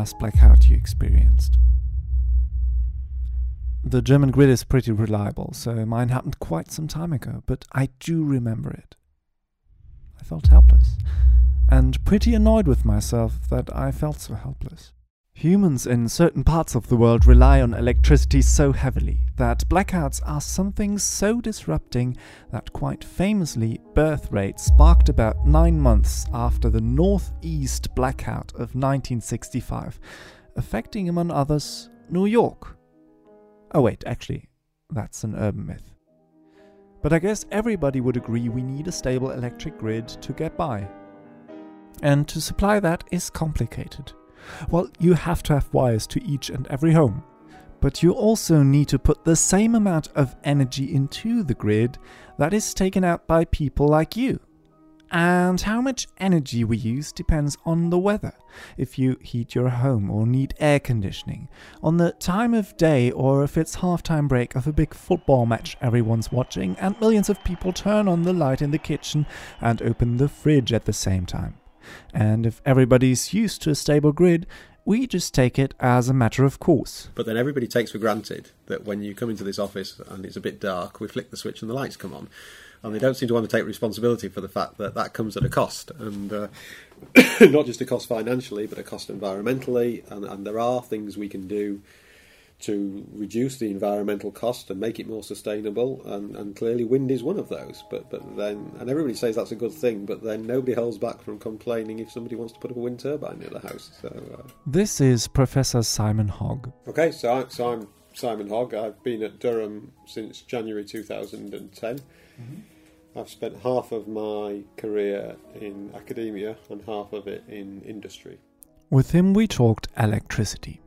last blackout you experienced? The German grid is pretty reliable, so mine happened quite some time ago, but I do remember it. I felt helpless, and pretty annoyed with myself that I felt so helpless. Humans in certain parts of the world rely on electricity so heavily that blackouts are something so disrupting that quite famously birth rates sparked about nine months after the Northeast blackout of 1965, affecting among others New York. Oh wait, actually, that's an urban myth. But I guess everybody would agree we need a stable electric grid to get by. And to supply that is complicated. Well, you have to have wires to each and every home. But you also need to put the same amount of energy into the grid that is taken out by people like you. And how much energy we use depends on the weather. If you heat your home or need air conditioning, on the time of day, or if it's halftime break of a big football match everyone's watching, and millions of people turn on the light in the kitchen and open the fridge at the same time. And if everybody's used to a stable grid, we just take it as a matter of course. But then everybody takes for granted that when you come into this office and it's a bit dark, we flick the switch and the lights come on. And they don't seem to want to take responsibility for the fact that that comes at a cost. And uh, not just a cost financially, but a cost environmentally. And, and there are things we can do to reduce the environmental cost and make it more sustainable. And, and, clearly, wind is one of those. But but then, and everybody says that's a good thing. But then nobody holds back from complaining if somebody wants to put up a wind turbine near the house. So uh, this is Professor Simon Hogg. Okay, so, I, so I'm Simon Hogg. I've been at Durham since January 2010. Mm-hmm. I've spent half of my career in academia and half of it in industry. With him, we talked electricity.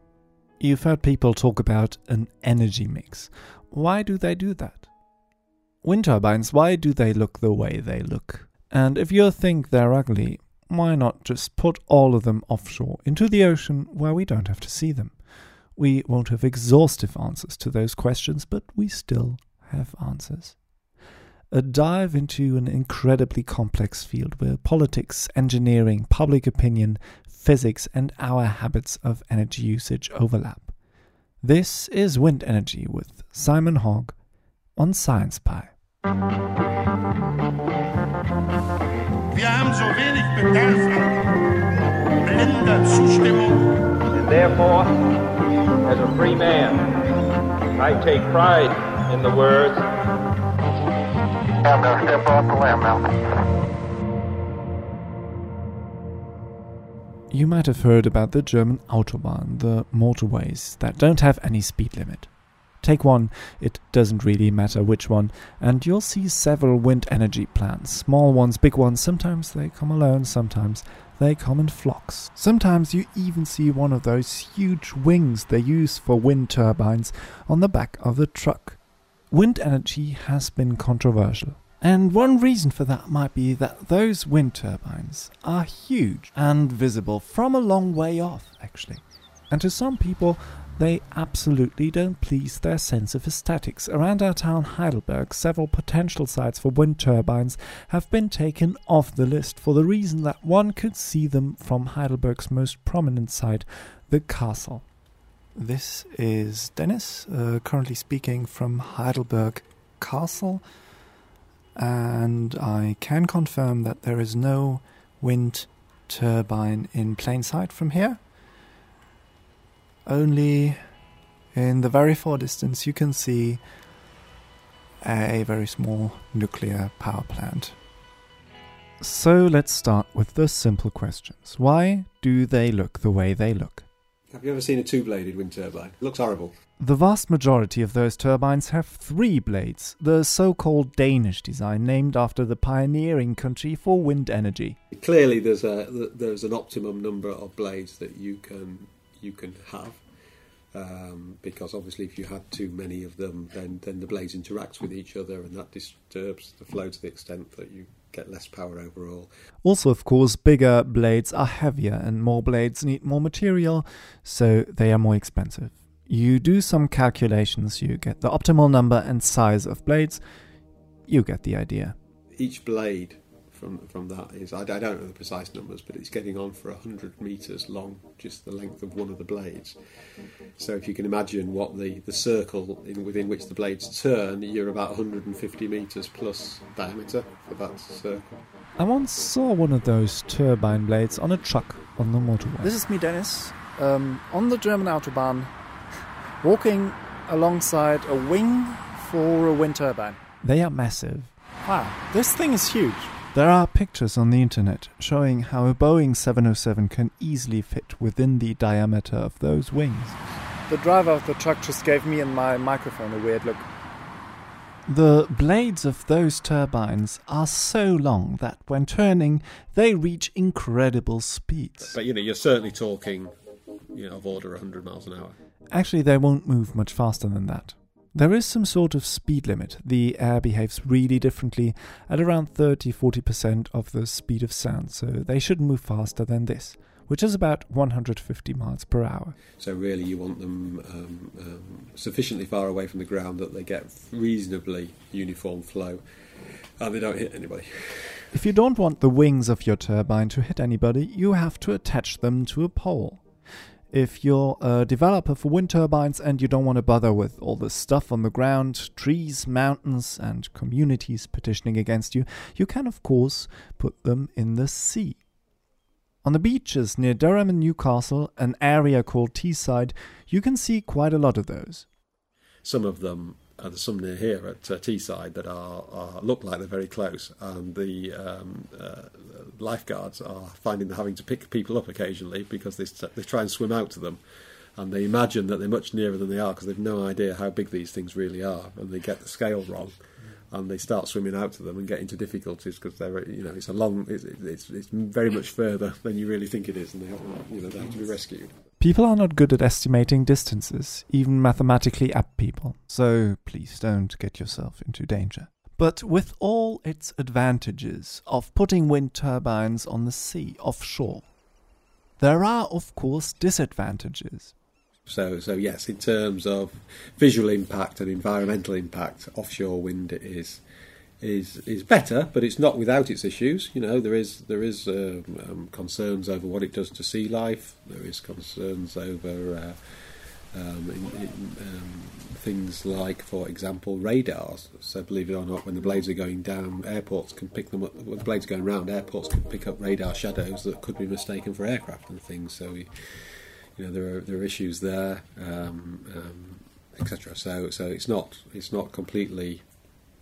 You've heard people talk about an energy mix. Why do they do that? Wind turbines, why do they look the way they look? And if you think they're ugly, why not just put all of them offshore into the ocean where we don't have to see them? We won't have exhaustive answers to those questions, but we still have answers. A dive into an incredibly complex field where politics, engineering, public opinion, physics, and our habits of energy usage overlap. This is Wind Energy with Simon Hogg on Science Pie. Wir haben so wenig Bedarf an blinder Zustimmung. And therefore, as a free man, I take pride in the words. I'm going to step off the limb now. You might have heard about the German Autobahn, the motorways that don't have any speed limit. Take one, it doesn't really matter which one, and you'll see several wind energy plants. Small ones, big ones, sometimes they come alone, sometimes they come in flocks. Sometimes you even see one of those huge wings they use for wind turbines on the back of the truck. Wind energy has been controversial. And one reason for that might be that those wind turbines are huge and visible from a long way off, actually. And to some people, they absolutely don't please their sense of aesthetics. Around our town Heidelberg, several potential sites for wind turbines have been taken off the list for the reason that one could see them from Heidelberg's most prominent site, the castle. This is Dennis, uh, currently speaking from Heidelberg Castle and I can confirm that there is no wind turbine in plain sight from here. Only in the very far distance you can see a very small nuclear power plant. So let's start with the simple questions. Why do they look the way they look? Have you ever seen a two bladed wind turbine? It looks horrible. The vast majority of those turbines have three blades, the so called Danish design, named after the pioneering country for wind energy. Clearly, there's, a, there's an optimum number of blades that you can, you can have. Um, because obviously, if you had too many of them, then, then the blades interact with each other, and that disturbs the flow to the extent that you get less power overall. Also, of course, bigger blades are heavier, and more blades need more material, so they are more expensive. You do some calculations, you get the optimal number and size of blades, you get the idea. Each blade from from that is I, I don't know the precise numbers, but it's getting on for hundred meters long, just the length of one of the blades. So if you can imagine what the the circle in, within which the blades turn, you're about 150 meters plus diameter for that circle. I once saw one of those turbine blades on a truck on the motorway. This is me, Dennis, um, on the German Autobahn, walking alongside a wing for a wind turbine. They are massive. Wow, this thing is huge. There are pictures on the internet showing how a Boeing 707 can easily fit within the diameter of those wings. The driver of the truck just gave me and my microphone a weird look. The blades of those turbines are so long that when turning, they reach incredible speeds. But you know, you're certainly talking, you know, of order 100 miles an hour. Actually, they won't move much faster than that. There is some sort of speed limit. The air behaves really differently at around 30 40% of the speed of sound, so they shouldn't move faster than this, which is about 150 miles per hour. So really, you want them um, um, sufficiently far away from the ground that they get reasonably uniform flow, and they don't hit anybody. If you don't want the wings of your turbine to hit anybody, you have to attach them to a pole. If you're a developer for wind turbines and you don't want to bother with all the stuff on the ground, trees, mountains, and communities petitioning against you, you can, of course, put them in the sea. On the beaches near Durham and Newcastle, an area called Teesside, you can see quite a lot of those. Some of them, uh, there's some near here at uh, Teesside that are, are look like they're very close, and the um, uh, lifeguards are finding they're having to pick people up occasionally because they they try and swim out to them, and they imagine that they're much nearer than they are because they've no idea how big these things really are, and they get the scale wrong. And they start swimming out to them and get into difficulties because they're, you know, it's a long, it's, it's, it's very much further than you really think it is, and they you know, they have to be rescued. People are not good at estimating distances, even mathematically apt people, so please don't get yourself into danger. But with all its advantages of putting wind turbines on the sea offshore, there are, of course, disadvantages. So, so yes, in terms of visual impact and environmental impact, offshore wind is is is better, but it's not without its issues. You know, there is there is um, um, concerns over what it does to sea life. There is concerns over uh, um, in, in, um, things like, for example, radars. So, believe it or not, when the blades are going down, airports can pick them up. When the blades are going round, airports can pick up radar shadows that could be mistaken for aircraft and things. So, we, you know, there are there are issues there, um, um, etc. So, so it's not it's not completely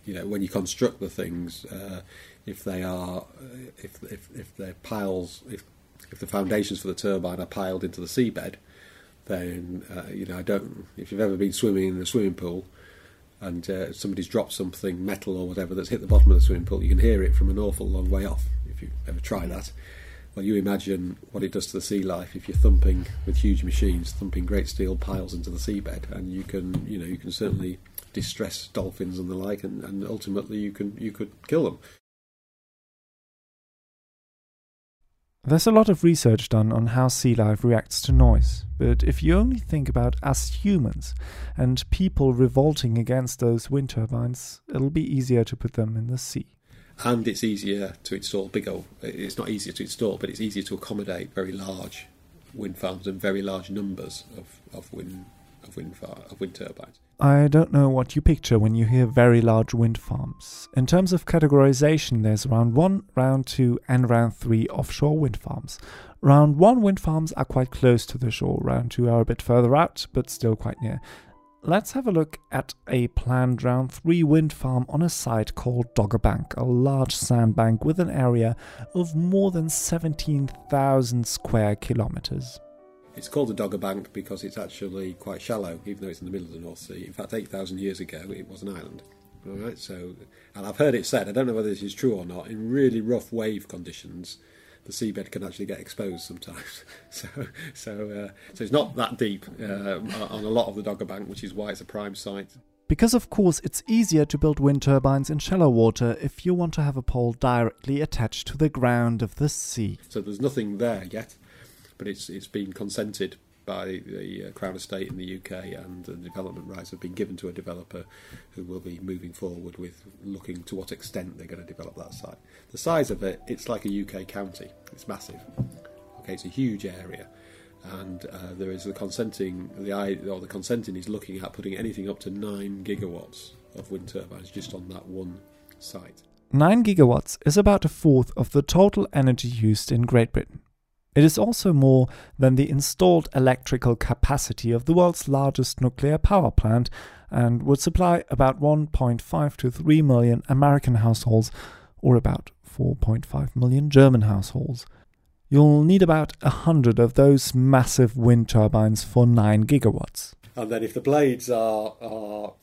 you know, when you construct the things, uh, if they are, uh, if, if if they're piles, if if the foundations for the turbine are piled into the seabed, then uh, you know, I don't. If you've ever been swimming in a swimming pool, and uh, somebody's dropped something metal or whatever that's hit the bottom of the swimming pool, you can hear it from an awful long way off. If you ever try that, well, you imagine what it does to the sea life if you're thumping with huge machines, thumping great steel piles into the seabed, and you can, you know, you can certainly distress dolphins and the like, and, and ultimately you can you could kill them. There's a lot of research done on how sea life reacts to noise, but if you only think about us humans and people revolting against those wind turbines, it'll be easier to put them in the sea. And it's easier to install bigger. It's not easier to install, but it's easier to accommodate very large wind farms and very large numbers of, of wind of wind far, of wind turbines. I don't know what you picture when you hear very large wind farms. In terms of categorization, there's round 1, round 2, and round 3 offshore wind farms. Round 1 wind farms are quite close to the shore, round 2 are a bit further out, but still quite near. Let's have a look at a planned round 3 wind farm on a site called Dogger Bank, a large sandbank with an area of more than 17,000 square kilometers. It's called the Dogger Bank because it's actually quite shallow, even though it's in the middle of the North Sea. In fact, 8,000 years ago, it was an island. All right, so, and I've heard it said, I don't know whether this is true or not, in really rough wave conditions, the seabed can actually get exposed sometimes. so, so, uh, so it's not that deep uh, on a lot of the Dogger Bank, which is why it's a prime site. Because, of course, it's easier to build wind turbines in shallow water if you want to have a pole directly attached to the ground of the sea. So there's nothing there yet but it's it's been consented by the uh, Crown Estate in the UK, and the development rights have been given to a developer who will be moving forward with looking to what extent they're going to develop that site. The size of it, it's like a UK county. It's massive. Okay, it's a huge area, and uh, there is the consenting. The or the consenting is looking at putting anything up to nine gigawatts of wind turbines just on that one site. 9 gigawatts is about a fourth of the total energy used in Great Britain. It is also more than the installed electrical capacity of the world's largest nuclear power plant and would supply about 1.5 to 3 million American households or about 4.5 million German households. You'll need about a hundred of those massive wind turbines for 9 gigawatts. And then if the blades are, are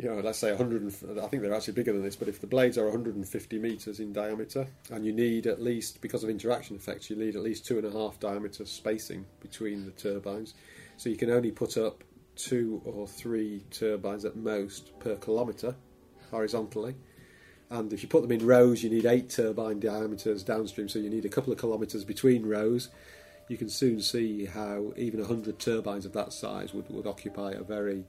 you know, let's say 100, and- I think they're actually bigger than this, but if the blades are 150 metres in diameter, and you need at least, because of interaction effects, you need at least two and a half diameter spacing between the turbines. So you can only put up two or three turbines at most per kilometre horizontally. And if you put them in rows, you need eight turbine diameters downstream, so you need a couple of kilometres between rows. You can soon see how even 100 turbines of that size would, would occupy a very,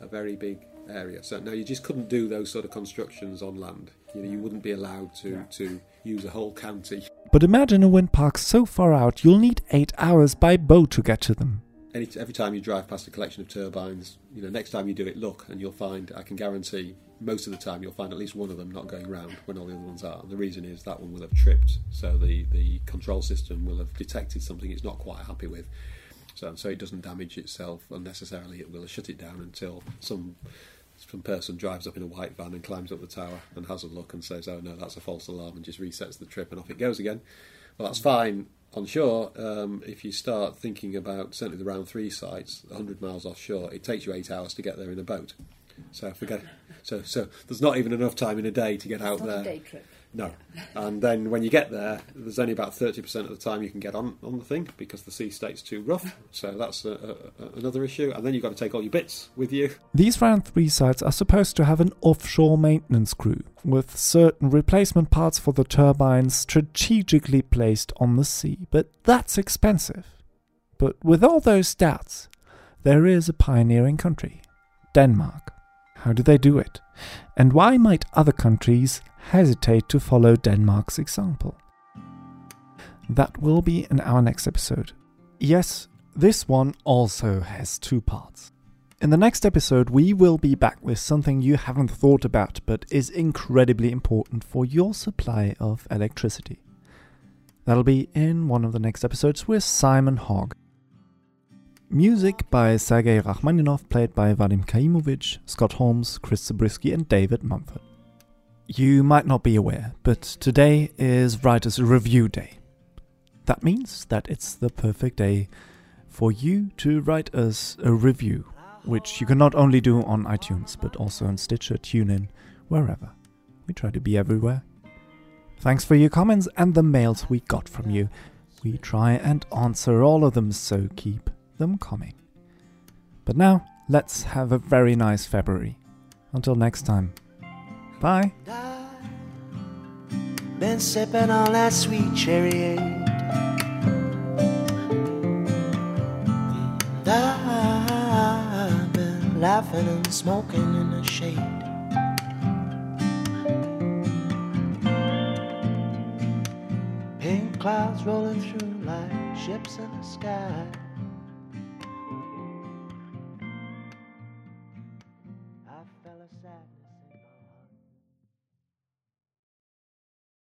a very big area. So now you just couldn't do those sort of constructions on land. You know, you wouldn't be allowed to, to use a whole county. But imagine a wind park so far out you'll need 8 hours by boat to get to them. Any, every time you drive past a collection of turbines, you know, next time you do it, look, and you'll find, I can guarantee, most of the time you'll find at least one of them not going round when all the other ones are. And the reason is that one will have tripped, so the, the control system will have detected something it's not quite happy with. So, so it doesn't damage itself unnecessarily. It will shut it down until some some person drives up in a white van and climbs up the tower and has a look and says, "Oh no, that's a false alarm," and just resets the trip and off it goes again. Well, that's fine on shore. Um, if you start thinking about certainly the round three sites, 100 miles offshore, it takes you eight hours to get there in a boat. So forget. So so there's not even enough time in a day to get out there. A day trip. No. And then when you get there, there's only about 30% of the time you can get on, on the thing because the sea state's too rough. So that's a, a, another issue. And then you've got to take all your bits with you. These round 3 sites are supposed to have an offshore maintenance crew, with certain replacement parts for the turbines strategically placed on the sea, but that's expensive. But with all those doubts, there is a pioneering country Denmark. How do they do it? And why might other countries hesitate to follow Denmark's example? That will be in our next episode. Yes, this one also has two parts. In the next episode, we will be back with something you haven't thought about but is incredibly important for your supply of electricity. That'll be in one of the next episodes with Simon Hogg. Music by Sergei Rachmaninov, played by Vadim Chaimovich, Scott Holmes, Chris Zabriskie, and David Mumford. You might not be aware, but today is Writers' Review Day. That means that it's the perfect day for you to write us a review, which you can not only do on iTunes, but also on Stitcher, TuneIn, wherever. We try to be everywhere. Thanks for your comments and the mails we got from you. We try and answer all of them, so keep them coming. But now, let's have a very nice February. Until next time. Bye. Been sipping on that sweet cherry. Laughing and smoking in the shade. Pink clouds rolling through like ships in the sky.